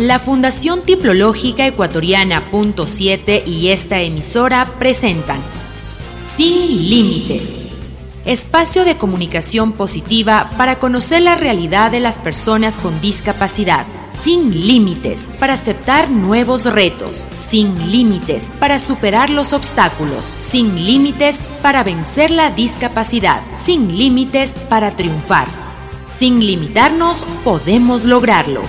La Fundación Tiflológica Ecuatoriana Punto 7 y esta emisora presentan Sin Límites. Espacio de comunicación positiva para conocer la realidad de las personas con discapacidad. Sin límites para aceptar nuevos retos. Sin límites para superar los obstáculos. Sin límites para vencer la discapacidad. Sin límites para triunfar. Sin limitarnos podemos lograrlo.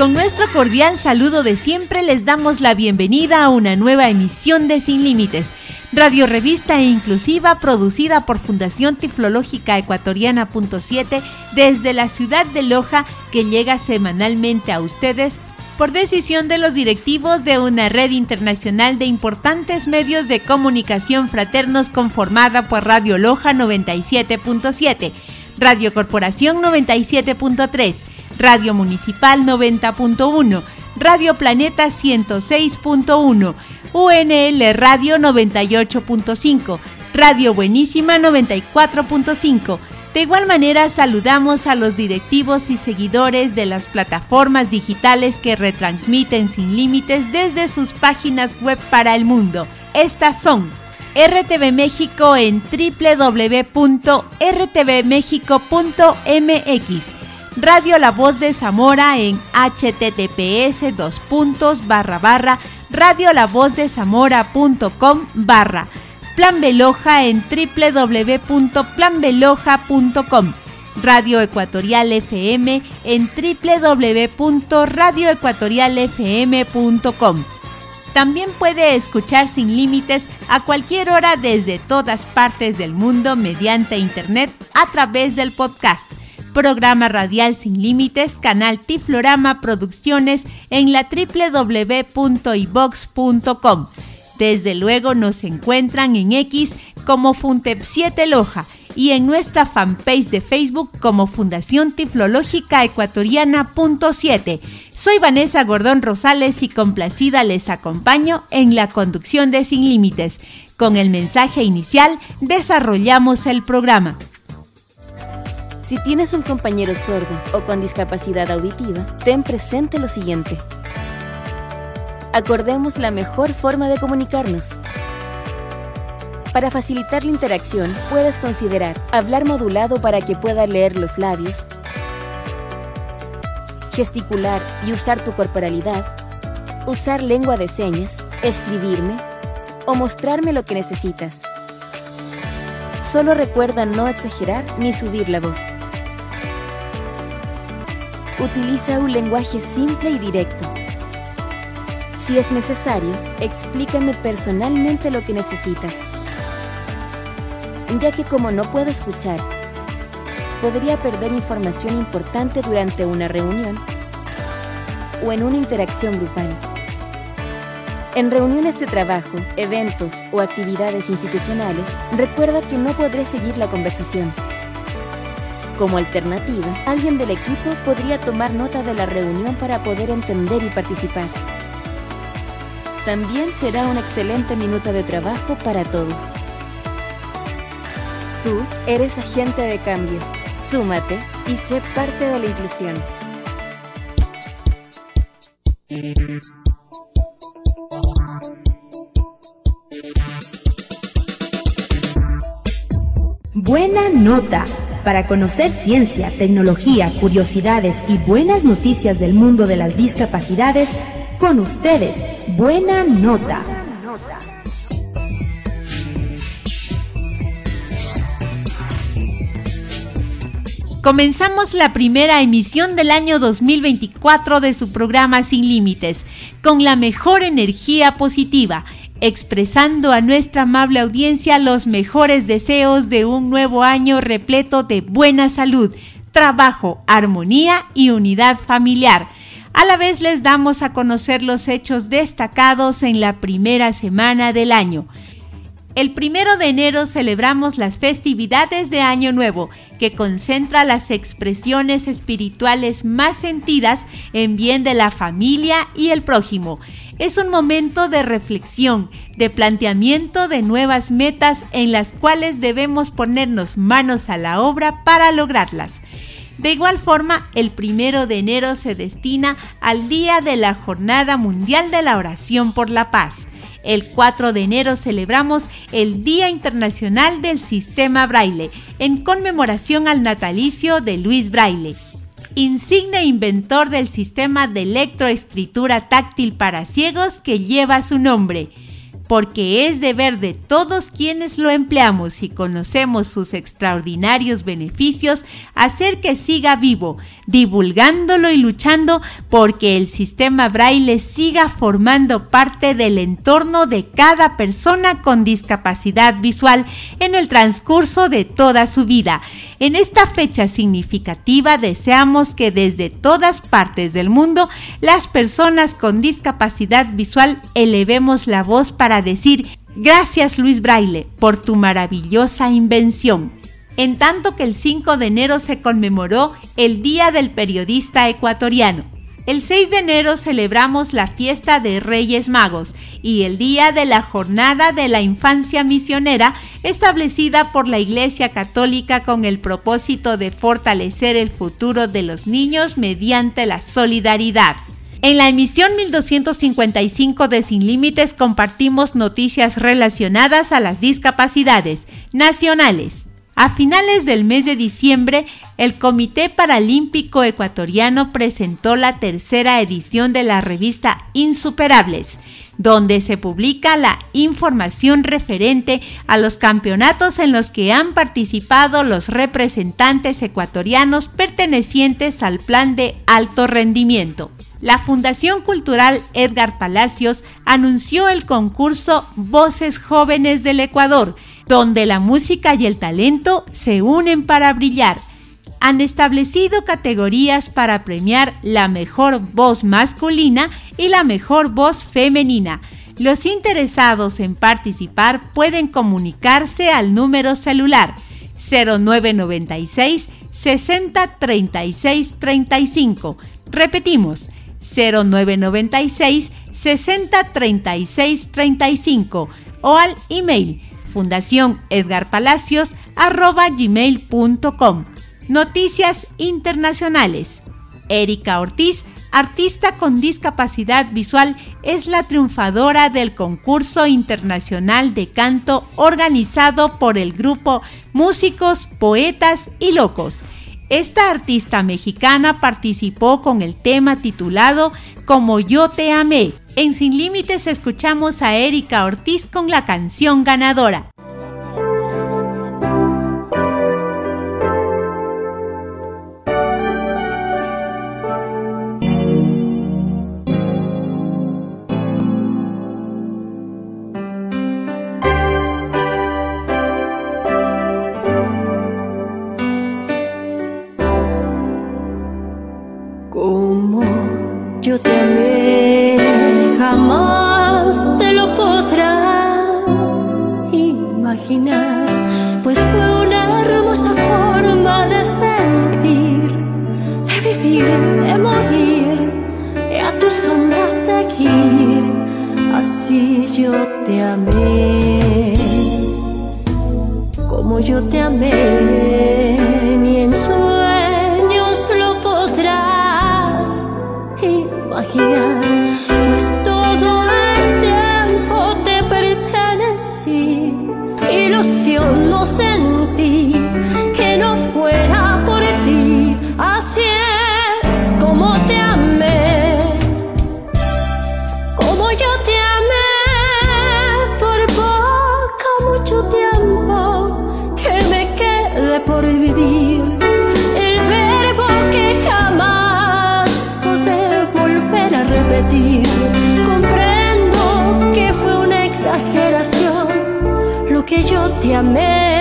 Con nuestro cordial saludo de siempre les damos la bienvenida a una nueva emisión de Sin Límites, radio revista e inclusiva producida por Fundación Tiflológica Ecuatoriana .7 desde la ciudad de Loja que llega semanalmente a ustedes por decisión de los directivos de una red internacional de importantes medios de comunicación fraternos conformada por Radio Loja 97.7, Radio Corporación 97.3, Radio Municipal 90.1, Radio Planeta 106.1, UNL Radio 98.5, Radio Buenísima 94.5. De igual manera saludamos a los directivos y seguidores de las plataformas digitales que retransmiten sin límites desde sus páginas web para el mundo. Estas son RTV México en www.rtvmexico.mx Radio La Voz de Zamora en https dos puntos barra barra radiolavozdezamora.com barra. Plan Beloja en www.planbeloja.com Radio Ecuatorial FM en www.radioecuatorialfm.com También puede escuchar sin límites a cualquier hora desde todas partes del mundo mediante internet a través del podcast Programa Radial Sin Límites, canal Tiflorama Producciones en la www.ibox.com. Desde luego nos encuentran en X como Funtep7 Loja y en nuestra fanpage de Facebook como Fundación Tiflológica Ecuatoriana Soy Vanessa Gordón Rosales y complacida les acompaño en la conducción de Sin Límites. Con el mensaje inicial desarrollamos el programa. Si tienes un compañero sordo o con discapacidad auditiva, ten presente lo siguiente. Acordemos la mejor forma de comunicarnos. Para facilitar la interacción, puedes considerar hablar modulado para que pueda leer los labios, gesticular y usar tu corporalidad, usar lengua de señas, escribirme o mostrarme lo que necesitas. Solo recuerda no exagerar ni subir la voz. Utiliza un lenguaje simple y directo. Si es necesario, explícame personalmente lo que necesitas. Ya que como no puedo escuchar, podría perder información importante durante una reunión o en una interacción grupal. En reuniones de trabajo, eventos o actividades institucionales, recuerda que no podré seguir la conversación. Como alternativa, alguien del equipo podría tomar nota de la reunión para poder entender y participar. También será una excelente minuta de trabajo para todos. Tú eres agente de cambio. Súmate y sé parte de la inclusión. Buena nota para conocer ciencia, tecnología, curiosidades y buenas noticias del mundo de las discapacidades, con ustedes, Buena Nota. Comenzamos la primera emisión del año 2024 de su programa Sin Límites, con la mejor energía positiva expresando a nuestra amable audiencia los mejores deseos de un nuevo año repleto de buena salud, trabajo, armonía y unidad familiar. A la vez les damos a conocer los hechos destacados en la primera semana del año. El primero de enero celebramos las festividades de Año Nuevo, que concentra las expresiones espirituales más sentidas en bien de la familia y el prójimo. Es un momento de reflexión, de planteamiento de nuevas metas en las cuales debemos ponernos manos a la obra para lograrlas. De igual forma, el primero de enero se destina al día de la Jornada Mundial de la Oración por la Paz. El 4 de enero celebramos el Día Internacional del Sistema Braille, en conmemoración al natalicio de Luis Braille insigne inventor del sistema de electroescritura táctil para ciegos que lleva su nombre. Porque es deber de todos quienes lo empleamos y conocemos sus extraordinarios beneficios hacer que siga vivo, divulgándolo y luchando porque el sistema braille siga formando parte del entorno de cada persona con discapacidad visual en el transcurso de toda su vida. En esta fecha significativa deseamos que desde todas partes del mundo las personas con discapacidad visual elevemos la voz para decir gracias Luis Braille por tu maravillosa invención. En tanto que el 5 de enero se conmemoró el Día del Periodista Ecuatoriano. El 6 de enero celebramos la fiesta de Reyes Magos y el día de la Jornada de la Infancia Misionera establecida por la Iglesia Católica con el propósito de fortalecer el futuro de los niños mediante la solidaridad. En la emisión 1255 de Sin Límites compartimos noticias relacionadas a las discapacidades nacionales. A finales del mes de diciembre, el Comité Paralímpico Ecuatoriano presentó la tercera edición de la revista Insuperables, donde se publica la información referente a los campeonatos en los que han participado los representantes ecuatorianos pertenecientes al plan de alto rendimiento. La Fundación Cultural Edgar Palacios anunció el concurso Voces Jóvenes del Ecuador, donde la música y el talento se unen para brillar. Han establecido categorías para premiar la mejor voz masculina y la mejor voz femenina. Los interesados en participar pueden comunicarse al número celular 0996 60 36 35. Repetimos, 0996 60 36 35 o al email fundación gmail.com. Noticias internacionales. Erika Ortiz, artista con discapacidad visual, es la triunfadora del concurso internacional de canto organizado por el grupo Músicos, Poetas y Locos esta artista mexicana participó con el tema titulado Como yo te amé. En Sin Límites escuchamos a Erika Ortiz con la canción ganadora. pues fue una hermosa forma de sentir, de vivir, de morir, y a tu sombra seguir, así yo te amé, como yo te amé, ni en sueños lo podrás imaginar. yo te amé.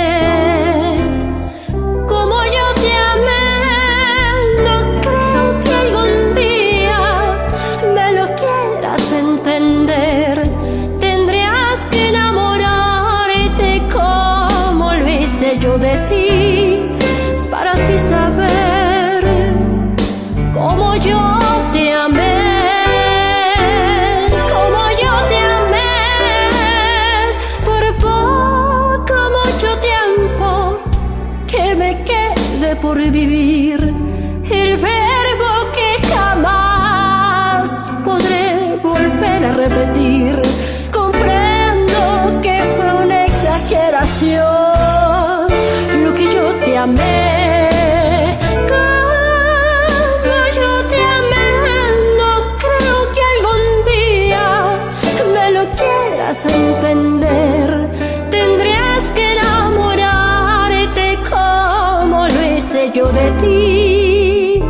Entender. Tendrías que enamorarte como lo hice yo de ti,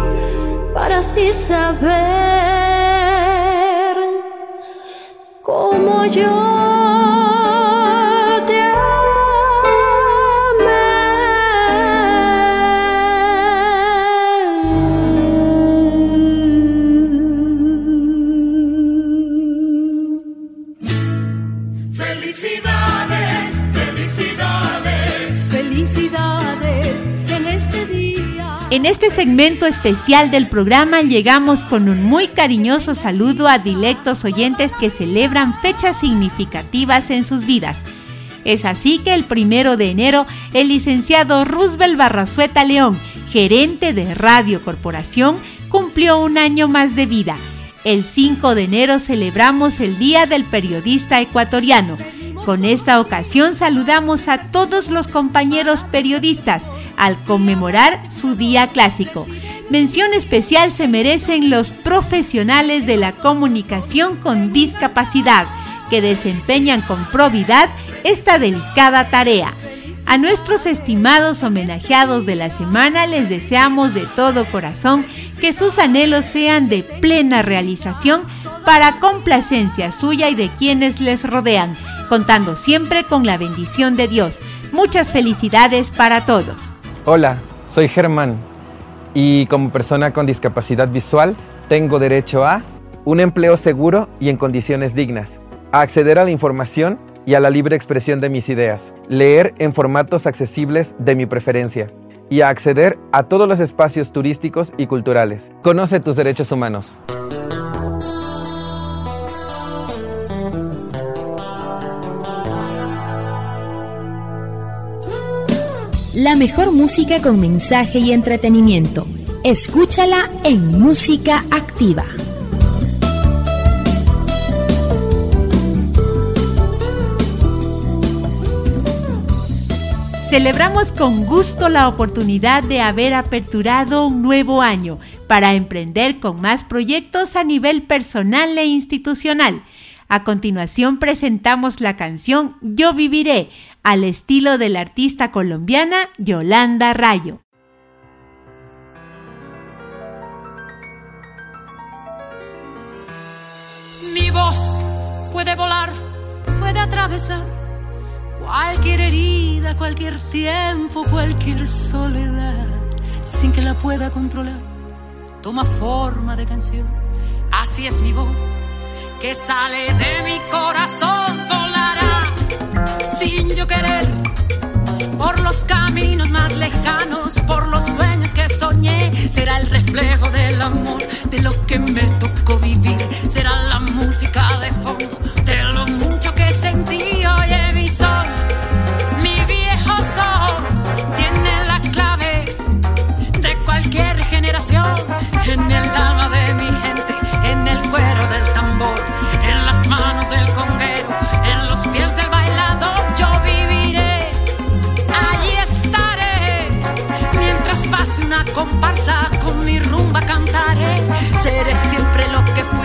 para así saber como yo. Este segmento especial del programa llegamos con un muy cariñoso saludo a dilectos oyentes que celebran fechas significativas en sus vidas. Es así que el primero de enero, el licenciado Roosevelt Barrazueta León, gerente de Radio Corporación, cumplió un año más de vida. El 5 de enero celebramos el Día del Periodista Ecuatoriano. Con esta ocasión saludamos a todos los compañeros periodistas al conmemorar su día clásico. Mención especial se merecen los profesionales de la comunicación con discapacidad que desempeñan con probidad esta delicada tarea. A nuestros estimados homenajeados de la semana les deseamos de todo corazón que sus anhelos sean de plena realización para complacencia suya y de quienes les rodean, contando siempre con la bendición de Dios. Muchas felicidades para todos. Hola, soy Germán y como persona con discapacidad visual tengo derecho a un empleo seguro y en condiciones dignas, a acceder a la información y a la libre expresión de mis ideas, leer en formatos accesibles de mi preferencia y a acceder a todos los espacios turísticos y culturales. Conoce tus derechos humanos. La mejor música con mensaje y entretenimiento. Escúchala en Música Activa. Celebramos con gusto la oportunidad de haber aperturado un nuevo año para emprender con más proyectos a nivel personal e institucional. A continuación presentamos la canción Yo Viviré, al estilo de la artista colombiana Yolanda Rayo. Mi voz puede volar, puede atravesar cualquier herida, cualquier tiempo, cualquier soledad, sin que la pueda controlar. Toma forma de canción, así es mi voz, que sale de mi corazón, yo querer. Por los caminos más lejanos, por los sueños que soñé, será el reflejo del amor, de lo que me tocó vivir. Será la música de fondo, de lo mucho que sentí. Oye, mi sol, mi viejo sol, tiene la clave de cualquier generación. En el alma comparsa con mi rumba cantaré. Seré siempre lo que fui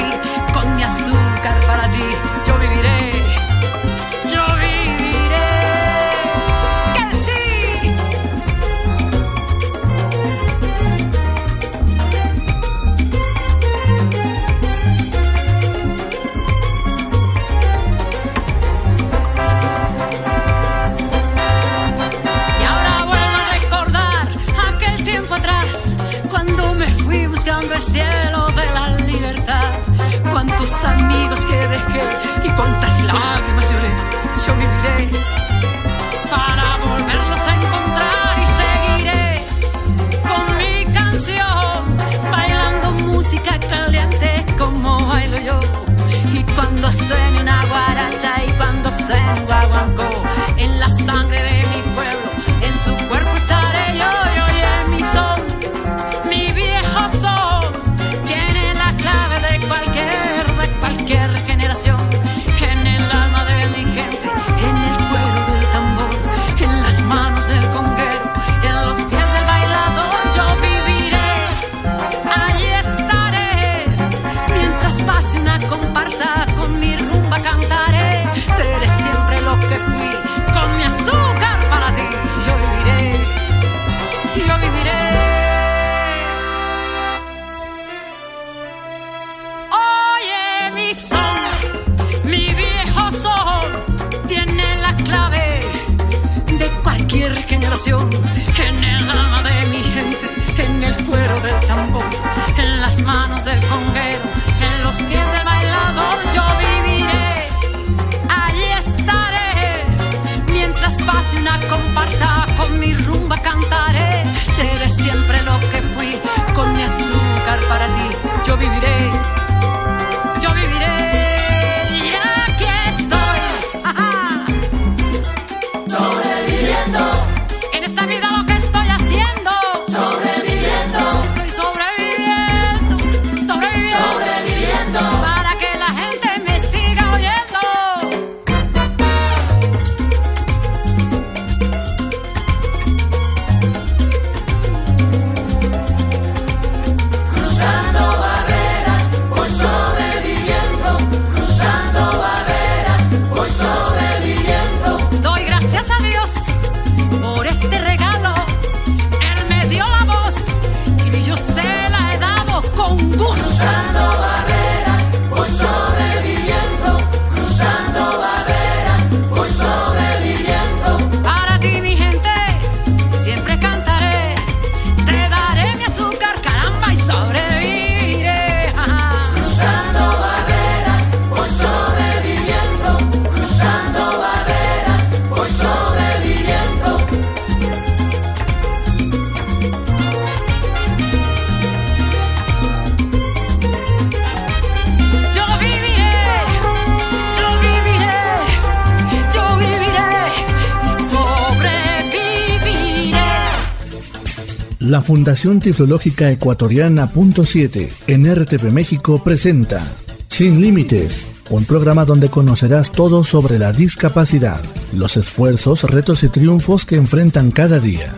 La Fundación Tiflológica Ecuatoriana Punto 7 en RTV México presenta Sin Límites, un programa donde conocerás todo sobre la discapacidad, los esfuerzos, retos y triunfos que enfrentan cada día.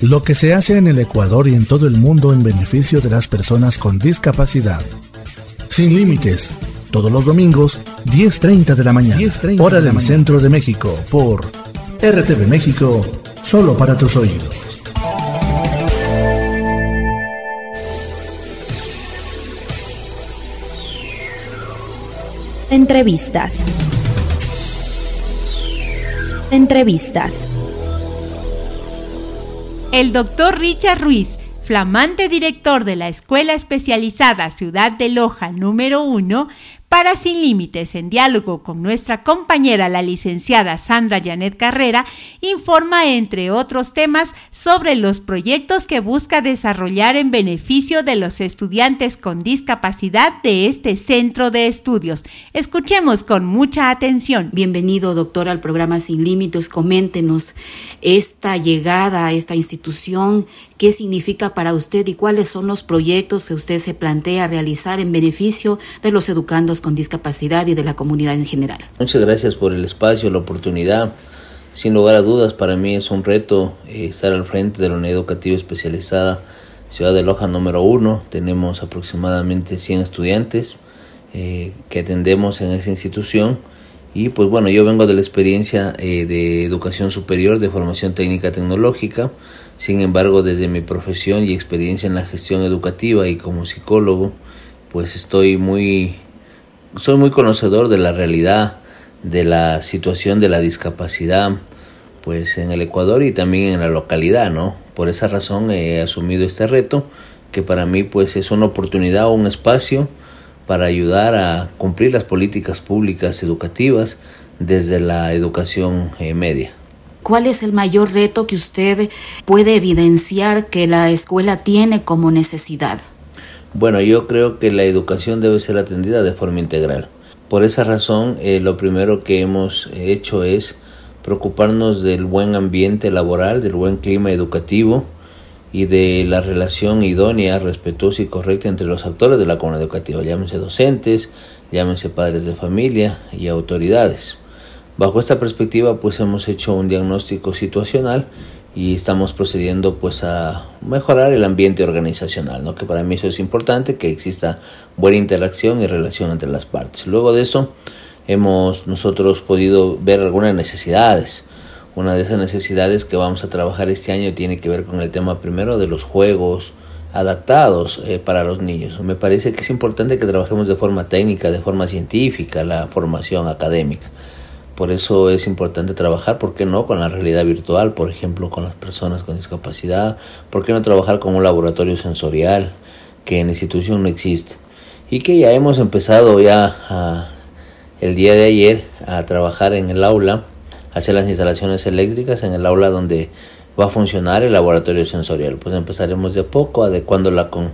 Lo que se hace en el Ecuador y en todo el mundo en beneficio de las personas con discapacidad. Sin Límites, todos los domingos, 10.30 de la mañana, hora del centro de México, por RTV México, solo para tus oídos. Entrevistas. Entrevistas. El doctor Richard Ruiz, flamante director de la Escuela Especializada Ciudad de Loja número 1, para Sin Límites, en diálogo con nuestra compañera la licenciada Sandra Janet Carrera, informa, entre otros temas, sobre los proyectos que busca desarrollar en beneficio de los estudiantes con discapacidad de este centro de estudios. Escuchemos con mucha atención. Bienvenido, doctor, al programa Sin Límites. Coméntenos esta llegada a esta institución, qué significa para usted y cuáles son los proyectos que usted se plantea realizar en beneficio de los educandos con discapacidad y de la comunidad en general. Muchas gracias por el espacio, la oportunidad. Sin lugar a dudas, para mí es un reto eh, estar al frente de la unidad educativa especializada Ciudad de Loja número uno. Tenemos aproximadamente 100 estudiantes eh, que atendemos en esa institución. Y pues bueno, yo vengo de la experiencia eh, de educación superior, de formación técnica tecnológica. Sin embargo, desde mi profesión y experiencia en la gestión educativa y como psicólogo, pues estoy muy soy muy conocedor de la realidad de la situación de la discapacidad pues en el Ecuador y también en la localidad, ¿no? Por esa razón he asumido este reto que para mí pues es una oportunidad, un espacio para ayudar a cumplir las políticas públicas educativas desde la educación eh, media. ¿Cuál es el mayor reto que usted puede evidenciar que la escuela tiene como necesidad? Bueno, yo creo que la educación debe ser atendida de forma integral. Por esa razón, eh, lo primero que hemos hecho es preocuparnos del buen ambiente laboral, del buen clima educativo y de la relación idónea, respetuosa y correcta entre los actores de la comunidad educativa, llámense docentes, llámense padres de familia y autoridades. Bajo esta perspectiva, pues hemos hecho un diagnóstico situacional y estamos procediendo pues a mejorar el ambiente organizacional, ¿no? que para mí eso es importante, que exista buena interacción y relación entre las partes. Luego de eso hemos nosotros podido ver algunas necesidades. Una de esas necesidades que vamos a trabajar este año tiene que ver con el tema primero de los juegos adaptados eh, para los niños. Me parece que es importante que trabajemos de forma técnica, de forma científica, la formación académica. Por eso es importante trabajar, ¿por qué no? Con la realidad virtual, por ejemplo, con las personas con discapacidad. ¿Por qué no trabajar con un laboratorio sensorial que en la institución no existe? Y que ya hemos empezado ya el día de ayer a trabajar en el aula, a hacer las instalaciones eléctricas en el aula donde va a funcionar el laboratorio sensorial. Pues empezaremos de a poco, adecuándola con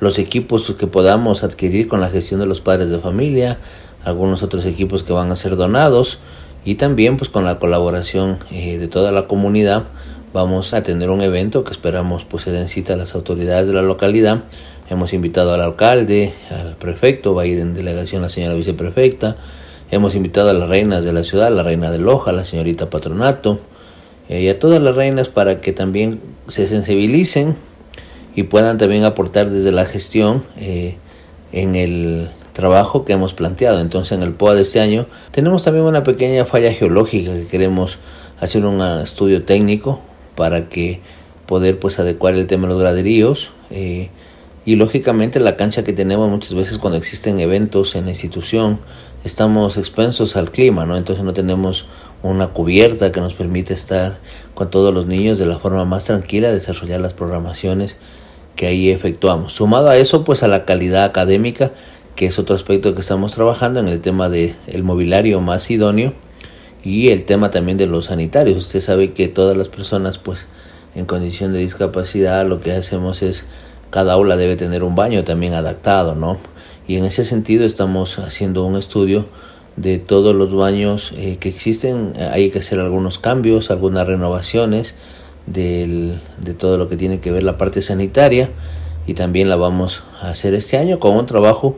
los equipos que podamos adquirir con la gestión de los padres de familia, algunos otros equipos que van a ser donados y también pues con la colaboración eh, de toda la comunidad vamos a tener un evento que esperamos pues se den cita a las autoridades de la localidad hemos invitado al alcalde al prefecto va a ir en delegación la señora viceprefecta hemos invitado a las reinas de la ciudad la reina de Loja la señorita patronato eh, y a todas las reinas para que también se sensibilicen y puedan también aportar desde la gestión eh, en el trabajo que hemos planteado. Entonces en el POA de este año tenemos también una pequeña falla geológica que queremos hacer un estudio técnico para que poder pues adecuar el tema de los graderíos eh, y lógicamente la cancha que tenemos muchas veces cuando existen eventos en la institución estamos expensos al clima, ¿no? Entonces no tenemos una cubierta que nos permite estar con todos los niños de la forma más tranquila, desarrollar las programaciones que ahí efectuamos. Sumado a eso, pues a la calidad académica que es otro aspecto que estamos trabajando en el tema del el mobiliario más idóneo y el tema también de los sanitarios. Usted sabe que todas las personas pues en condición de discapacidad lo que hacemos es cada aula debe tener un baño también adaptado, ¿no? Y en ese sentido estamos haciendo un estudio de todos los baños eh, que existen. Hay que hacer algunos cambios, algunas renovaciones del, de todo lo que tiene que ver la parte sanitaria y también la vamos a hacer este año con un trabajo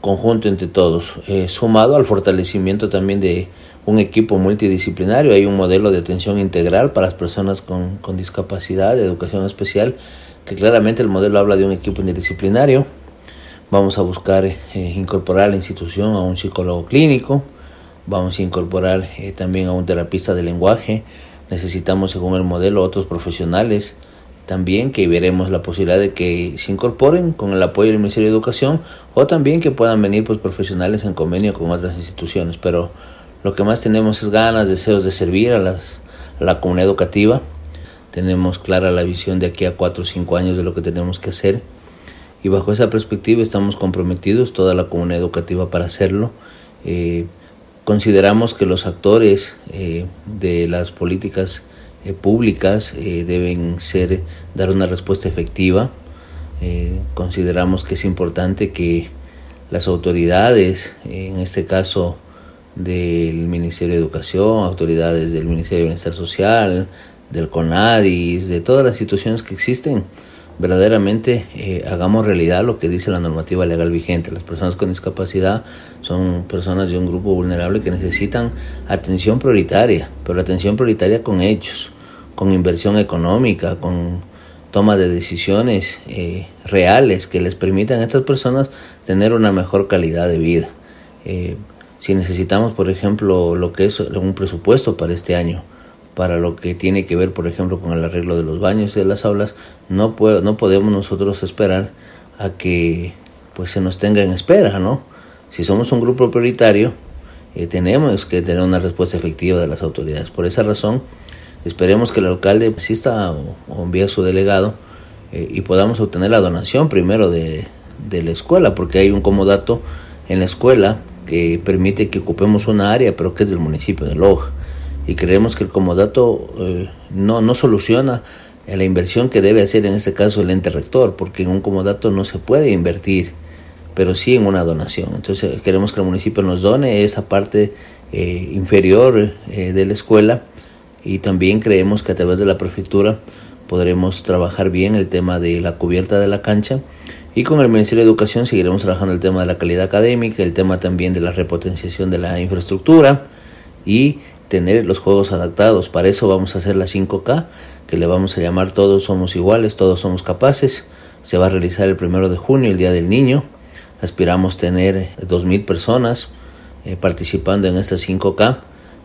conjunto entre todos, eh, sumado al fortalecimiento también de un equipo multidisciplinario. Hay un modelo de atención integral para las personas con, con discapacidad, de educación especial, que claramente el modelo habla de un equipo interdisciplinario. Vamos a buscar eh, incorporar a la institución a un psicólogo clínico, vamos a incorporar eh, también a un terapista de lenguaje. Necesitamos, según el modelo, otros profesionales también que veremos la posibilidad de que se incorporen con el apoyo del Ministerio de Educación o también que puedan venir pues profesionales en convenio con otras instituciones. Pero lo que más tenemos es ganas, deseos de servir a, las, a la comunidad educativa. Tenemos clara la visión de aquí a cuatro o cinco años de lo que tenemos que hacer y bajo esa perspectiva estamos comprometidos toda la comunidad educativa para hacerlo. Eh, consideramos que los actores eh, de las políticas eh, públicas deben ser dar una respuesta efectiva. Consideramos que es importante que las autoridades, en este caso del Ministerio de Educación, autoridades del Ministerio de Bienestar Social, del CONADIS, de todas las instituciones que existen, verdaderamente hagamos realidad lo que dice la normativa legal vigente. Las personas con discapacidad son personas de un grupo vulnerable que necesitan atención prioritaria, pero atención prioritaria con hechos con inversión económica, con toma de decisiones eh, reales que les permitan a estas personas tener una mejor calidad de vida. Eh, si necesitamos, por ejemplo, lo que es un presupuesto para este año, para lo que tiene que ver, por ejemplo, con el arreglo de los baños y de las aulas, no, no podemos nosotros esperar a que pues se nos tenga en espera, ¿no? Si somos un grupo prioritario, eh, tenemos que tener una respuesta efectiva de las autoridades. Por esa razón, Esperemos que el alcalde asista o, envíe a su delegado eh, y podamos obtener la donación primero de, la escuela, porque hay un comodato en la escuela que permite que ocupemos una área, pero que es del municipio de Loja. Y creemos que el comodato eh, no, no soluciona la inversión que debe hacer en este caso el ente rector, porque en un comodato no se puede invertir, pero sí en una donación. Entonces queremos que el municipio nos done esa parte eh, inferior de la escuela y también creemos que a través de la prefectura podremos trabajar bien el tema de la cubierta de la cancha y con el Ministerio de Educación seguiremos trabajando el tema de la calidad académica, el tema también de la repotenciación de la infraestructura y tener los juegos adaptados. Para eso vamos a hacer la 5K, que le vamos a llamar Todos somos iguales, todos somos capaces. Se va a realizar el primero de junio, el Día del Niño. Aspiramos tener 2.000 personas eh, participando en esta 5K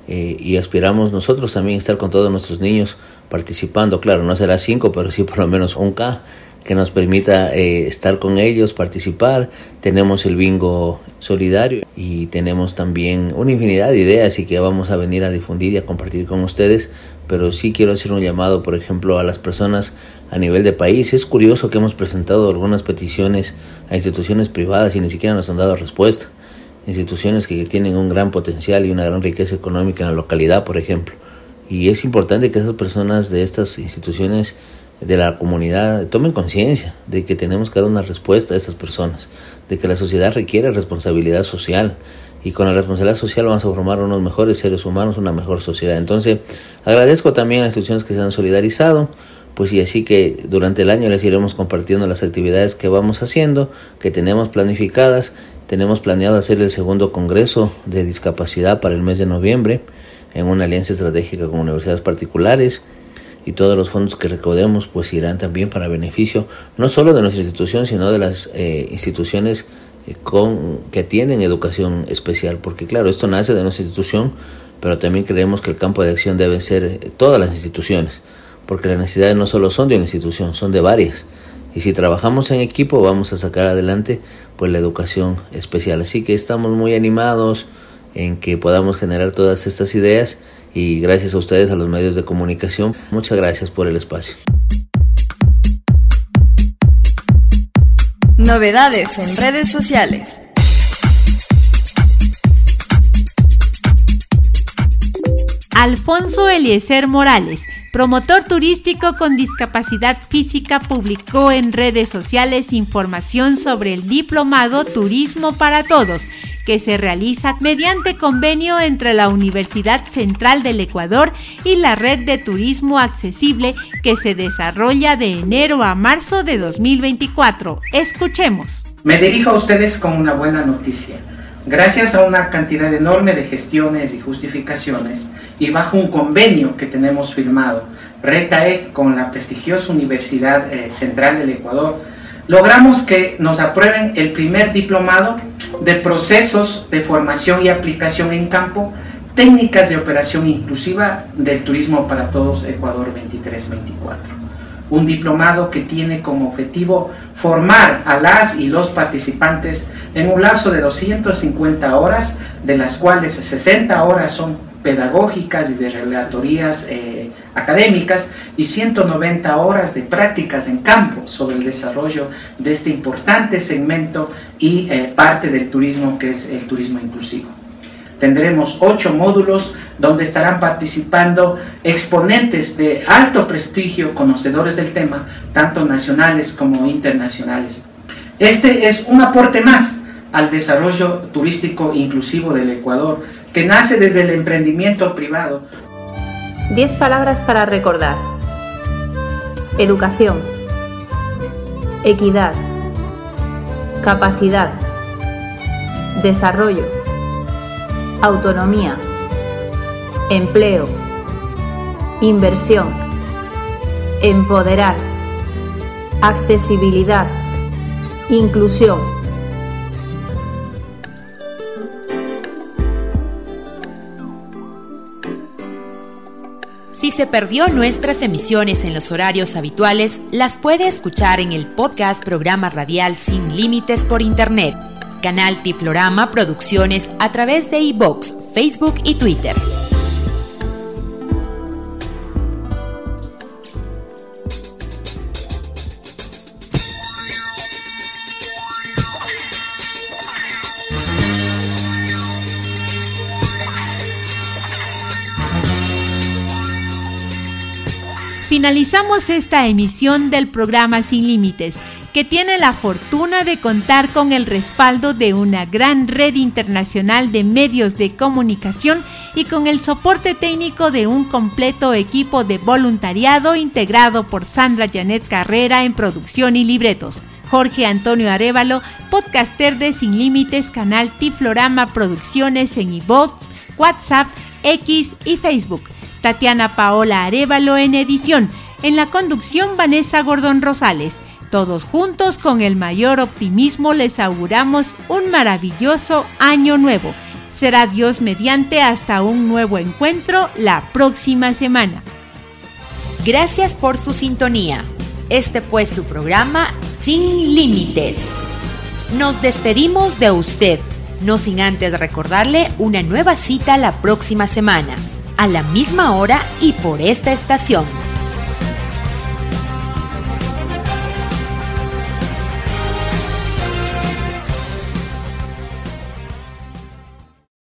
eh, y aspiramos nosotros también estar con todos nuestros niños participando. Claro, no será cinco, pero sí por lo menos un K que nos permita eh, estar con ellos, participar. Tenemos el bingo solidario y tenemos también una infinidad de ideas y que vamos a venir a difundir y a compartir con ustedes. Pero sí quiero hacer un llamado, por ejemplo, a las personas a nivel de país. Es curioso que hemos presentado algunas peticiones a instituciones privadas y ni siquiera nos han dado respuesta. Instituciones que tienen un gran potencial y una gran riqueza económica en la localidad, por ejemplo. Y es importante que esas personas de estas instituciones de la comunidad tomen conciencia de que tenemos que dar una respuesta a esas personas, de que la sociedad requiere responsabilidad social y con la responsabilidad social vamos a formar unos mejores seres humanos, una mejor sociedad. Entonces, agradezco también a las instituciones que se han solidarizado, pues y así que durante el año les iremos compartiendo las actividades que vamos haciendo, que tenemos planificadas. Tenemos planeado hacer el segundo congreso de discapacidad para el mes de noviembre en una alianza estratégica con universidades particulares y todos los fondos que recaudemos pues irán también para beneficio no solo de nuestra institución sino de las eh, instituciones eh, con que tienen educación especial porque claro esto nace de nuestra institución pero también creemos que el campo de acción debe ser eh, todas las instituciones porque las necesidades no solo son de una institución son de varias. Y si trabajamos en equipo vamos a sacar adelante pues la educación especial. Así que estamos muy animados en que podamos generar todas estas ideas y gracias a ustedes, a los medios de comunicación. Muchas gracias por el espacio. Novedades en redes sociales. Alfonso Eliezer Morales, promotor turístico con discapacidad física, publicó en redes sociales información sobre el diplomado Turismo para Todos, que se realiza mediante convenio entre la Universidad Central del Ecuador y la Red de Turismo Accesible que se desarrolla de enero a marzo de 2024. Escuchemos. Me dirijo a ustedes con una buena noticia. Gracias a una cantidad enorme de gestiones y justificaciones y bajo un convenio que tenemos firmado, RECAE con la prestigiosa Universidad eh, Central del Ecuador, logramos que nos aprueben el primer diplomado de procesos de formación y aplicación en campo, técnicas de operación inclusiva del turismo para todos Ecuador 23-24. Un diplomado que tiene como objetivo formar a las y los participantes en un lapso de 250 horas, de las cuales 60 horas son pedagógicas y de relatorías eh, académicas y 190 horas de prácticas en campo sobre el desarrollo de este importante segmento y eh, parte del turismo que es el turismo inclusivo. Tendremos ocho módulos donde estarán participando exponentes de alto prestigio, conocedores del tema, tanto nacionales como internacionales. Este es un aporte más al desarrollo turístico inclusivo del Ecuador, que nace desde el emprendimiento privado. Diez palabras para recordar. Educación. Equidad. Capacidad. Desarrollo. Autonomía. Empleo. Inversión. Empoderar. Accesibilidad. Inclusión Si se perdió nuestras emisiones en los horarios habituales, las puede escuchar en el podcast programa radial Sin Límites por Internet, canal Tiflorama Producciones a través de iBox, Facebook y Twitter. Finalizamos esta emisión del programa Sin Límites, que tiene la fortuna de contar con el respaldo de una gran red internacional de medios de comunicación y con el soporte técnico de un completo equipo de voluntariado integrado por Sandra Janet Carrera en producción y libretos. Jorge Antonio Arevalo, podcaster de Sin Límites, canal Tiflorama Producciones en iVoox, WhatsApp, X y Facebook. Tatiana Paola Arevalo en edición. En la conducción, Vanessa Gordón Rosales. Todos juntos, con el mayor optimismo, les auguramos un maravilloso año nuevo. Será Dios mediante hasta un nuevo encuentro la próxima semana. Gracias por su sintonía. Este fue su programa Sin Límites. Nos despedimos de usted, no sin antes recordarle una nueva cita la próxima semana, a la misma hora y por esta estación.